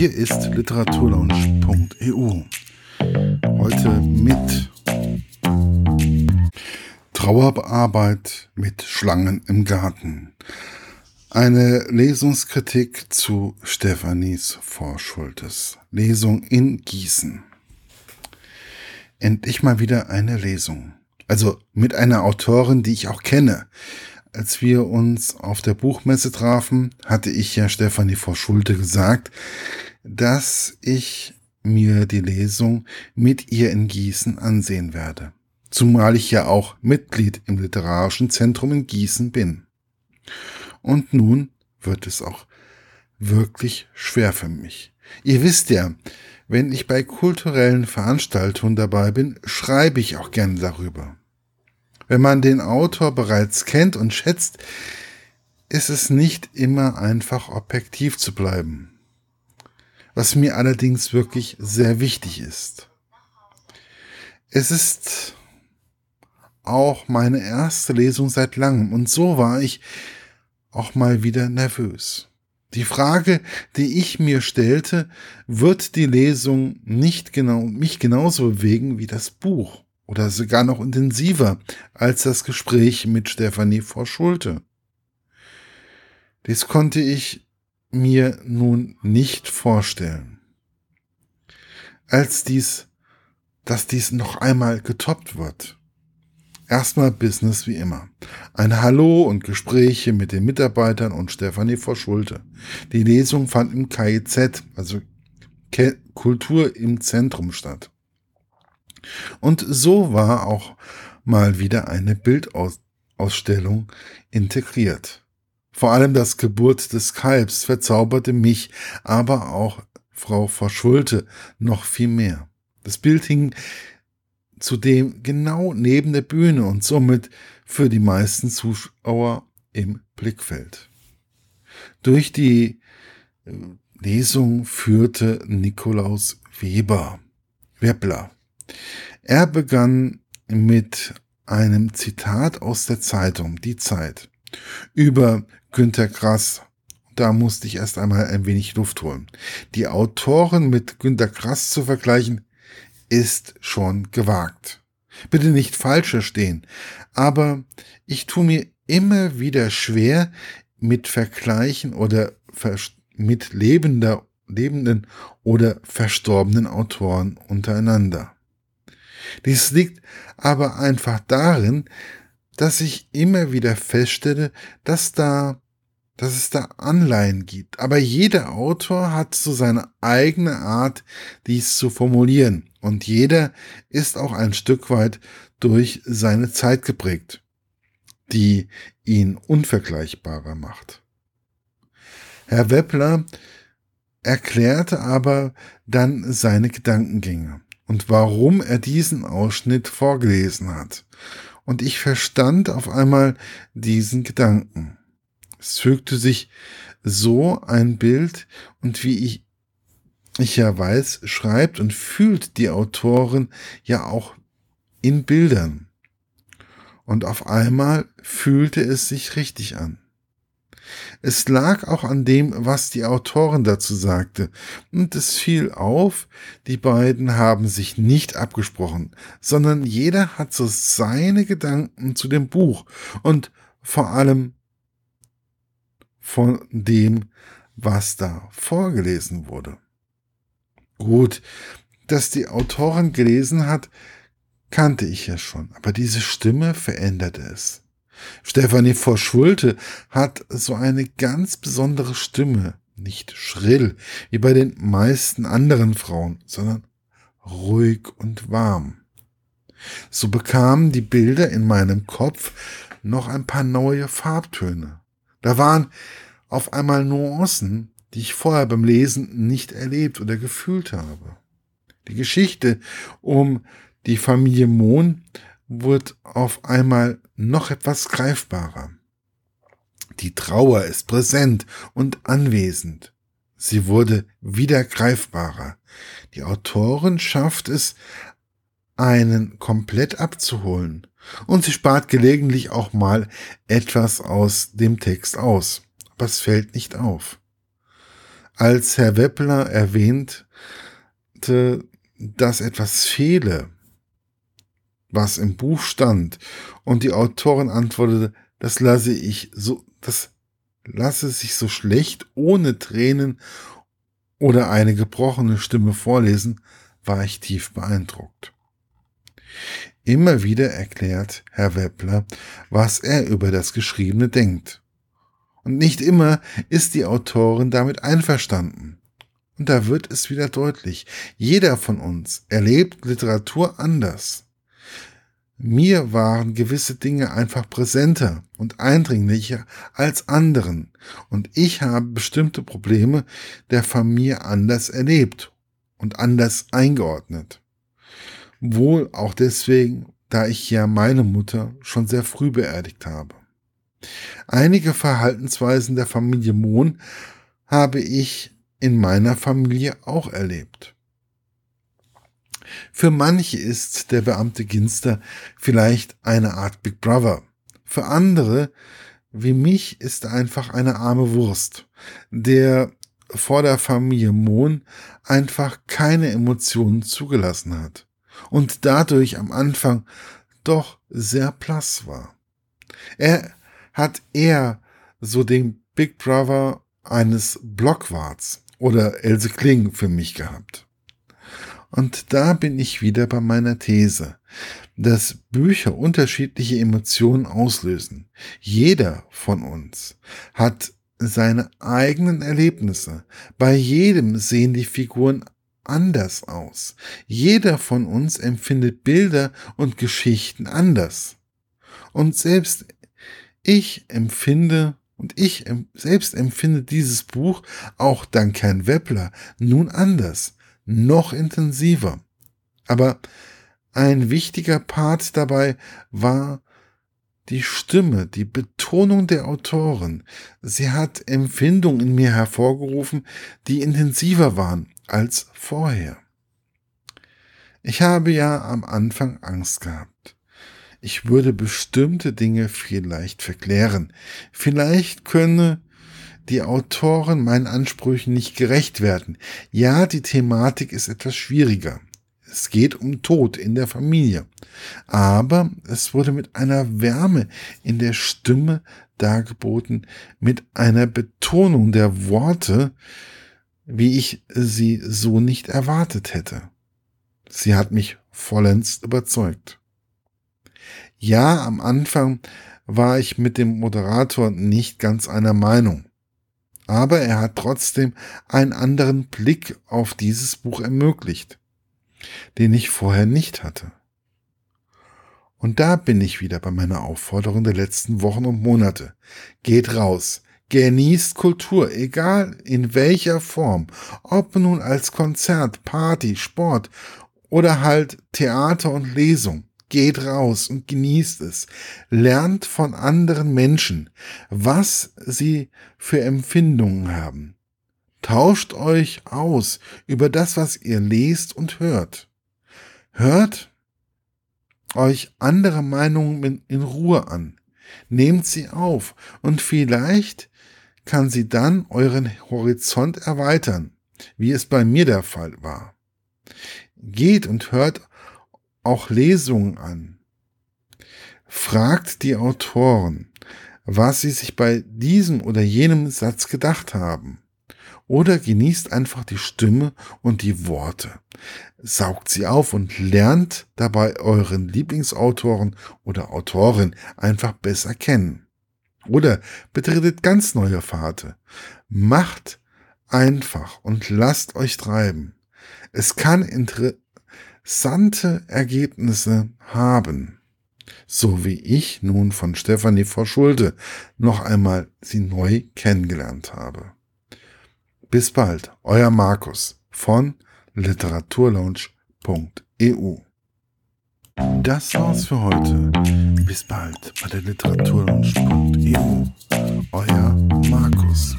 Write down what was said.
Hier ist literaturlaunch.eu. Heute mit Trauerarbeit mit Schlangen im Garten. Eine Lesungskritik zu Stephanies Vorschultes. Lesung in Gießen. Endlich mal wieder eine Lesung. Also mit einer Autorin, die ich auch kenne. Als wir uns auf der Buchmesse trafen, hatte ich ja Stefanie vor Schulte gesagt, dass ich mir die Lesung mit ihr in Gießen ansehen werde. Zumal ich ja auch Mitglied im Literarischen Zentrum in Gießen bin. Und nun wird es auch wirklich schwer für mich. Ihr wisst ja, wenn ich bei kulturellen Veranstaltungen dabei bin, schreibe ich auch gerne darüber. Wenn man den Autor bereits kennt und schätzt, ist es nicht immer einfach objektiv zu bleiben. Was mir allerdings wirklich sehr wichtig ist. Es ist auch meine erste Lesung seit langem und so war ich auch mal wieder nervös. Die Frage, die ich mir stellte, wird die Lesung nicht genau, mich genauso bewegen wie das Buch oder sogar noch intensiver als das Gespräch mit Stefanie vor Schulte. Dies konnte ich mir nun nicht vorstellen. Als dies, dass dies noch einmal getoppt wird. Erstmal Business wie immer. Ein Hallo und Gespräche mit den Mitarbeitern und Stefanie vor Schulte. Die Lesung fand im KIZ, also Kultur im Zentrum statt. Und so war auch mal wieder eine Bildausstellung integriert. Vor allem das Geburt des Kalbs verzauberte mich, aber auch Frau Verschulte noch viel mehr. Das Bild hing zudem genau neben der Bühne und somit für die meisten Zuschauer im Blickfeld. Durch die äh, Lesung führte Nikolaus Weber, Webler. Er begann mit einem Zitat aus der Zeitung Die Zeit über Günter Grass. Da musste ich erst einmal ein wenig Luft holen. Die Autoren mit Günter Grass zu vergleichen, ist schon gewagt. Bitte nicht falsch verstehen, aber ich tue mir immer wieder schwer mit Vergleichen oder mit lebender, lebenden oder verstorbenen Autoren untereinander. Dies liegt aber einfach darin, dass ich immer wieder feststelle, dass da, dass es da Anleihen gibt. Aber jeder Autor hat so seine eigene Art, dies zu formulieren. Und jeder ist auch ein Stück weit durch seine Zeit geprägt, die ihn unvergleichbarer macht. Herr Webler erklärte aber dann seine Gedankengänge und warum er diesen Ausschnitt vorgelesen hat. Und ich verstand auf einmal diesen Gedanken. Es fügte sich so ein Bild und wie ich, ich ja weiß, schreibt und fühlt die Autorin ja auch in Bildern. Und auf einmal fühlte es sich richtig an. Es lag auch an dem, was die Autorin dazu sagte, und es fiel auf, die beiden haben sich nicht abgesprochen, sondern jeder hat so seine Gedanken zu dem Buch und vor allem von dem, was da vorgelesen wurde. Gut, dass die Autorin gelesen hat, kannte ich ja schon, aber diese Stimme veränderte es. Stefanie Vorschulte hat so eine ganz besondere Stimme, nicht schrill, wie bei den meisten anderen Frauen, sondern ruhig und warm. So bekamen die Bilder in meinem Kopf noch ein paar neue Farbtöne. Da waren auf einmal Nuancen, die ich vorher beim Lesen nicht erlebt oder gefühlt habe. Die Geschichte um die Familie Mohn wird auf einmal noch etwas greifbarer. Die Trauer ist präsent und anwesend. Sie wurde wieder greifbarer. Die Autorin schafft es, einen komplett abzuholen. Und sie spart gelegentlich auch mal etwas aus dem Text aus. Aber es fällt nicht auf. als Herr Weppler erwähnte, dass etwas fehle, was im Buch stand, und die Autorin antwortete, das lasse ich so, das lasse sich so schlecht ohne Tränen oder eine gebrochene Stimme vorlesen, war ich tief beeindruckt. Immer wieder erklärt Herr Weppler, was er über das Geschriebene denkt. Und nicht immer ist die Autorin damit einverstanden. Und da wird es wieder deutlich. Jeder von uns erlebt Literatur anders. Mir waren gewisse Dinge einfach präsenter und eindringlicher als anderen, und ich habe bestimmte Probleme der Familie anders erlebt und anders eingeordnet. Wohl auch deswegen, da ich ja meine Mutter schon sehr früh beerdigt habe. Einige Verhaltensweisen der Familie Mohn habe ich in meiner Familie auch erlebt. Für manche ist der Beamte Ginster vielleicht eine Art Big Brother. Für andere, wie mich, ist er einfach eine arme Wurst, der vor der Familie Mohn einfach keine Emotionen zugelassen hat und dadurch am Anfang doch sehr blass war. Er hat eher so den Big Brother eines Blockwarts oder Else Kling für mich gehabt. Und da bin ich wieder bei meiner These, dass Bücher unterschiedliche Emotionen auslösen. Jeder von uns hat seine eigenen Erlebnisse. Bei jedem sehen die Figuren anders aus. Jeder von uns empfindet Bilder und Geschichten anders. Und selbst ich empfinde und ich selbst empfinde dieses Buch auch dank Herrn Weppler nun anders noch intensiver. Aber ein wichtiger Part dabei war die Stimme, die Betonung der Autorin. Sie hat Empfindungen in mir hervorgerufen, die intensiver waren als vorher. Ich habe ja am Anfang Angst gehabt. Ich würde bestimmte Dinge vielleicht verklären. Vielleicht könne die Autoren meinen Ansprüchen nicht gerecht werden. Ja, die Thematik ist etwas schwieriger. Es geht um Tod in der Familie. Aber es wurde mit einer Wärme in der Stimme dargeboten, mit einer Betonung der Worte, wie ich sie so nicht erwartet hätte. Sie hat mich vollends überzeugt. Ja, am Anfang war ich mit dem Moderator nicht ganz einer Meinung aber er hat trotzdem einen anderen Blick auf dieses Buch ermöglicht, den ich vorher nicht hatte. Und da bin ich wieder bei meiner Aufforderung der letzten Wochen und Monate. Geht raus, genießt Kultur, egal in welcher Form, ob nun als Konzert, Party, Sport oder halt Theater und Lesung. Geht raus und genießt es. Lernt von anderen Menschen, was sie für Empfindungen haben. Tauscht euch aus über das, was ihr lest und hört. Hört euch andere Meinungen in Ruhe an. Nehmt sie auf und vielleicht kann sie dann euren Horizont erweitern, wie es bei mir der Fall war. Geht und hört auch Lesungen an. Fragt die Autoren, was sie sich bei diesem oder jenem Satz gedacht haben. Oder genießt einfach die Stimme und die Worte. Saugt sie auf und lernt dabei euren Lieblingsautoren oder Autorin einfach besser kennen. Oder betretet ganz neue Pfade. Macht einfach und lasst euch treiben. Es kann interessante Ergebnisse haben. So wie ich nun von Stefanie vor Schulde noch einmal sie neu kennengelernt habe. Bis bald, euer Markus von literaturlaunch.eu. Das war's für heute. Bis bald bei der literaturlaunch.eu. Euer Markus.